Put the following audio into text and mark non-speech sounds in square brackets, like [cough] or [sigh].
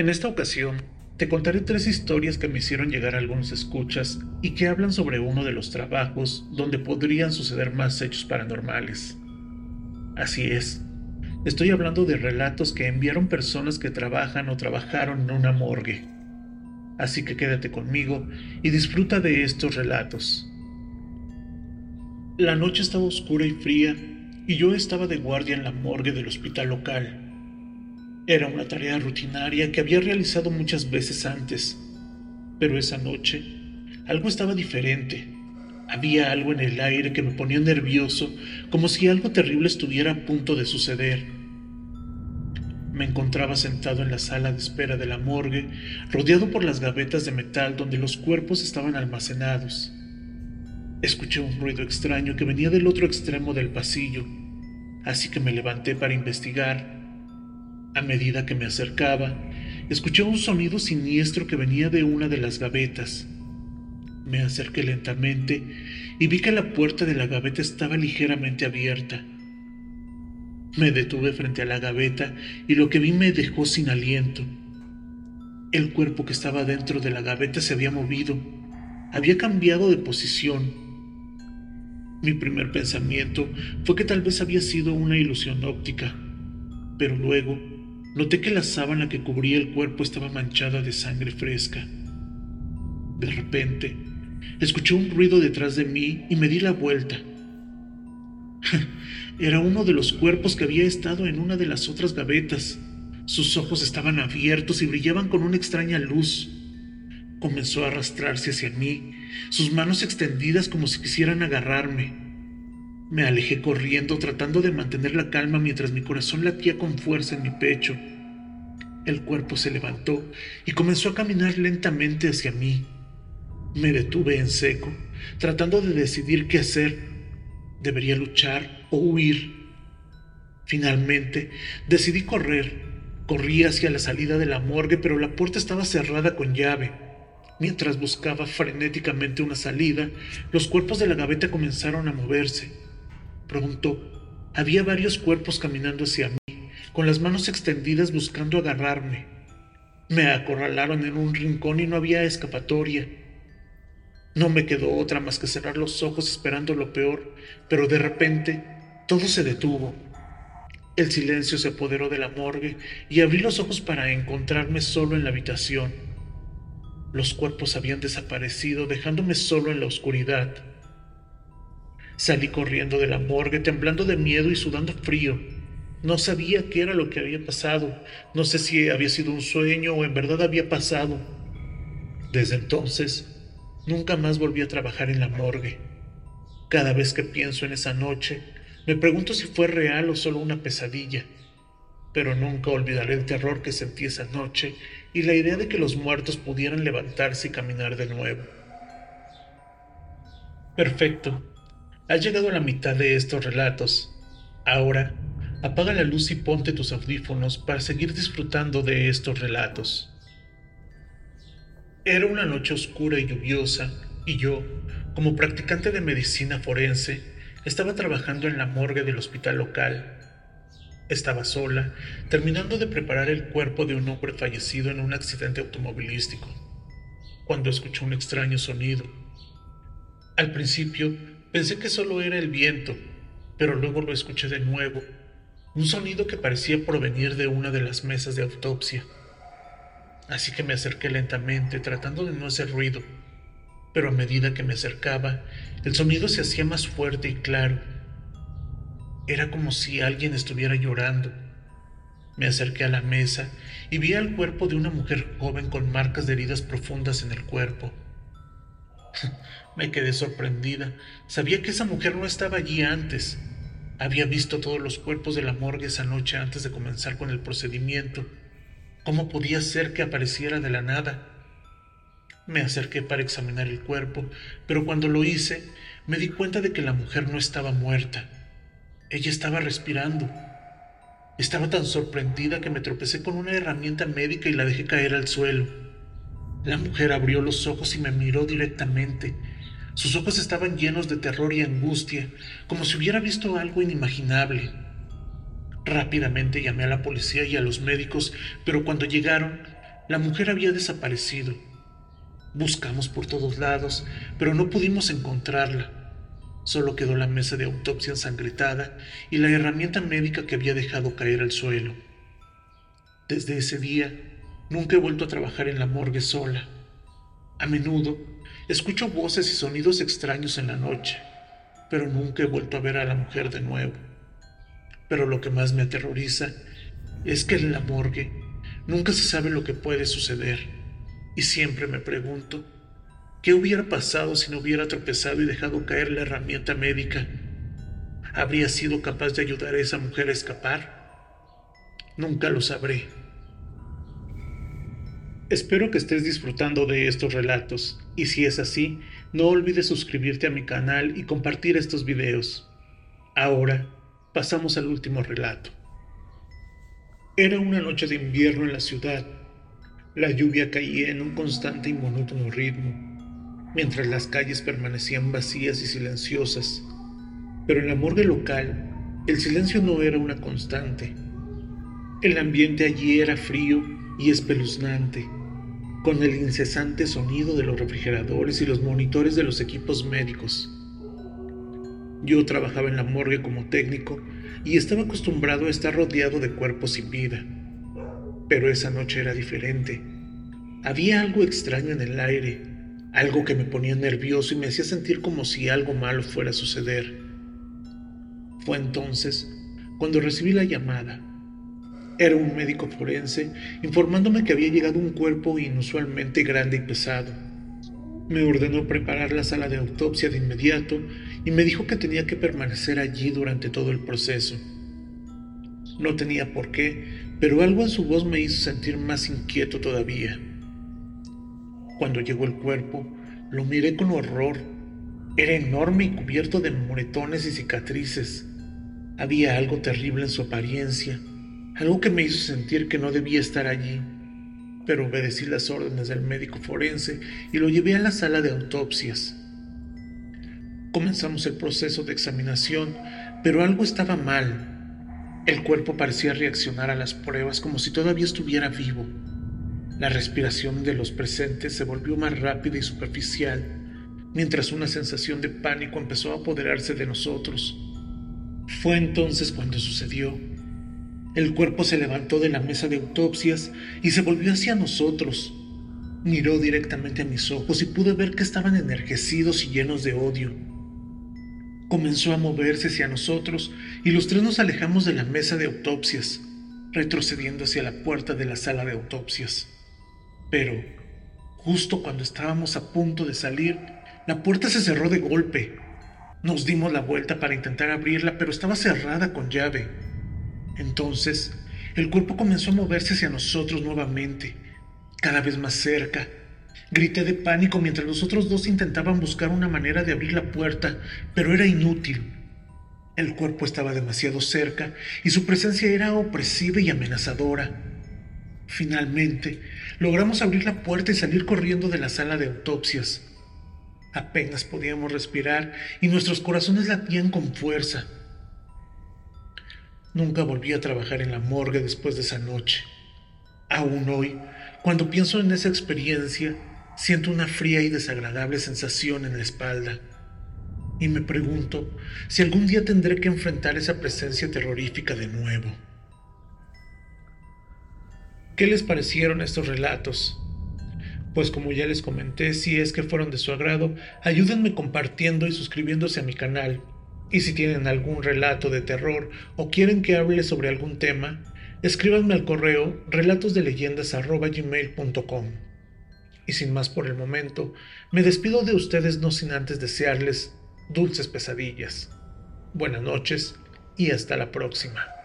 En esta ocasión, te contaré tres historias que me hicieron llegar a algunos escuchas y que hablan sobre uno de los trabajos donde podrían suceder más hechos paranormales. Así es, estoy hablando de relatos que enviaron personas que trabajan o trabajaron en una morgue. Así que quédate conmigo y disfruta de estos relatos. La noche estaba oscura y fría y yo estaba de guardia en la morgue del hospital local. Era una tarea rutinaria que había realizado muchas veces antes, pero esa noche algo estaba diferente. Había algo en el aire que me ponía nervioso, como si algo terrible estuviera a punto de suceder. Me encontraba sentado en la sala de espera de la morgue, rodeado por las gavetas de metal donde los cuerpos estaban almacenados. Escuché un ruido extraño que venía del otro extremo del pasillo, así que me levanté para investigar a medida que me acercaba, escuché un sonido siniestro que venía de una de las gavetas. Me acerqué lentamente y vi que la puerta de la gaveta estaba ligeramente abierta. Me detuve frente a la gaveta y lo que vi me dejó sin aliento. El cuerpo que estaba dentro de la gaveta se había movido, había cambiado de posición. Mi primer pensamiento fue que tal vez había sido una ilusión óptica, pero luego Noté que la sábana que cubría el cuerpo estaba manchada de sangre fresca. De repente, escuché un ruido detrás de mí y me di la vuelta. [laughs] Era uno de los cuerpos que había estado en una de las otras gavetas. Sus ojos estaban abiertos y brillaban con una extraña luz. Comenzó a arrastrarse hacia mí, sus manos extendidas como si quisieran agarrarme. Me alejé corriendo tratando de mantener la calma mientras mi corazón latía con fuerza en mi pecho. El cuerpo se levantó y comenzó a caminar lentamente hacia mí. Me detuve en seco, tratando de decidir qué hacer. ¿Debería luchar o huir? Finalmente, decidí correr. Corrí hacia la salida de la morgue, pero la puerta estaba cerrada con llave. Mientras buscaba frenéticamente una salida, los cuerpos de la gaveta comenzaron a moverse. Pronto había varios cuerpos caminando hacia mí, con las manos extendidas buscando agarrarme. Me acorralaron en un rincón y no había escapatoria. No me quedó otra más que cerrar los ojos esperando lo peor, pero de repente todo se detuvo. El silencio se apoderó de la morgue y abrí los ojos para encontrarme solo en la habitación. Los cuerpos habían desaparecido, dejándome solo en la oscuridad. Salí corriendo de la morgue, temblando de miedo y sudando frío. No sabía qué era lo que había pasado. No sé si había sido un sueño o en verdad había pasado. Desde entonces, nunca más volví a trabajar en la morgue. Cada vez que pienso en esa noche, me pregunto si fue real o solo una pesadilla. Pero nunca olvidaré el terror que sentí esa noche y la idea de que los muertos pudieran levantarse y caminar de nuevo. Perfecto. Has llegado a la mitad de estos relatos. Ahora, apaga la luz y ponte tus audífonos para seguir disfrutando de estos relatos. Era una noche oscura y lluviosa, y yo, como practicante de medicina forense, estaba trabajando en la morgue del hospital local. Estaba sola, terminando de preparar el cuerpo de un hombre fallecido en un accidente automovilístico, cuando escuché un extraño sonido. Al principio Pensé que solo era el viento, pero luego lo escuché de nuevo, un sonido que parecía provenir de una de las mesas de autopsia. Así que me acerqué lentamente, tratando de no hacer ruido, pero a medida que me acercaba, el sonido se hacía más fuerte y claro. Era como si alguien estuviera llorando. Me acerqué a la mesa y vi al cuerpo de una mujer joven con marcas de heridas profundas en el cuerpo. Me quedé sorprendida. Sabía que esa mujer no estaba allí antes. Había visto todos los cuerpos de la morgue esa noche antes de comenzar con el procedimiento. ¿Cómo podía ser que apareciera de la nada? Me acerqué para examinar el cuerpo, pero cuando lo hice, me di cuenta de que la mujer no estaba muerta. Ella estaba respirando. Estaba tan sorprendida que me tropecé con una herramienta médica y la dejé caer al suelo. La mujer abrió los ojos y me miró directamente. Sus ojos estaban llenos de terror y angustia, como si hubiera visto algo inimaginable. Rápidamente llamé a la policía y a los médicos, pero cuando llegaron, La mujer había desaparecido. Buscamos por todos lados, pero no pudimos encontrarla. Solo quedó la mesa de autopsia ensangrentada y la herramienta médica que había dejado caer al suelo. Desde ese día, nunca he vuelto a trabajar en la morgue sola. A menudo, escucho voces y sonidos extraños en la noche, pero nunca he vuelto a ver a la mujer de nuevo. Pero lo que más me aterroriza es que en la morgue nunca se sabe lo que puede suceder. Y siempre me pregunto, ¿qué hubiera pasado si no hubiera tropezado y dejado caer la herramienta médica? ¿Habría sido capaz de ayudar a esa mujer a escapar? Nunca lo sabré. Espero que estés disfrutando de estos relatos y si es así, no olvides suscribirte a mi canal y compartir estos videos. Ahora, pasamos al último relato. Era una noche de invierno en la ciudad. La lluvia caía en un constante y monótono ritmo, mientras las calles permanecían vacías y silenciosas. Pero en la morgue local, el silencio no era una constante. El ambiente allí era frío y espeluznante, con el incesante sonido de los refrigeradores y los monitores de los equipos médicos. Yo trabajaba en la morgue como técnico y estaba acostumbrado a estar rodeado de cuerpos sin vida. Pero esa noche era diferente. Había algo extraño en el aire, algo que me ponía nervioso y me hacía sentir como si algo malo fuera a suceder. Fue entonces cuando recibí la llamada. Era un médico forense informándome que había llegado un cuerpo inusualmente grande y pesado. Me ordenó preparar la sala de autopsia de inmediato y me dijo que tenía que permanecer allí durante todo el proceso. No tenía por qué, pero algo en su voz me hizo sentir más inquieto todavía. Cuando llegó el cuerpo, lo miré con horror. Era enorme y cubierto de moretones y cicatrices. Había algo terrible en su apariencia, algo que me hizo sentir que no debía estar allí. Pero obedecí las órdenes del médico forense y lo llevé a la sala de autopsias. Comenzamos el proceso de examinación, pero algo estaba mal. El cuerpo parecía reaccionar a las pruebas como si todavía estuviera vivo. La respiración de los presentes se volvió más rápida y superficial, mientras una sensación de pánico empezó a apoderarse de nosotros. Fue entonces cuando sucedió. El cuerpo se levantó de la mesa de autopsias y se volvió hacia nosotros. Miró directamente a mis ojos y pude ver que estaban ennergecidos y llenos de odio. Comenzó a moverse hacia nosotros y los tres nos alejamos de la mesa de autopsias, retrocediendo hacia la puerta de la sala de autopsias. Pero, justo cuando estábamos a punto de salir, la puerta se cerró de golpe. Nos dimos la vuelta para intentar abrirla, pero estaba cerrada con llave. Entonces, el cuerpo comenzó a moverse hacia nosotros nuevamente, cada vez más cerca, Grité de pánico mientras los otros dos intentaban buscar una manera de abrir la puerta, pero era inútil. El cuerpo estaba demasiado cerca y su presencia era opresiva y amenazadora. Finalmente, logramos abrir la puerta y salir corriendo de la sala de autopsias. Apenas podíamos respirar y nuestros corazones latían con fuerza. Nunca volví a trabajar en la morgue después de esa noche. Aún hoy, cuando pienso en esa experiencia, Siento una fría y desagradable sensación en la espalda y me pregunto si algún día tendré que enfrentar esa presencia terrorífica de nuevo. ¿Qué les parecieron estos relatos? Pues como ya les comenté, si es que fueron de su agrado, ayúdenme compartiendo y suscribiéndose a mi canal. Y si tienen algún relato de terror o quieren que hable sobre algún tema, escríbanme al correo relatosdeleyendas.gmail.com. Y sin más por el momento, me despido de ustedes no sin antes desearles dulces pesadillas. Buenas noches y hasta la próxima.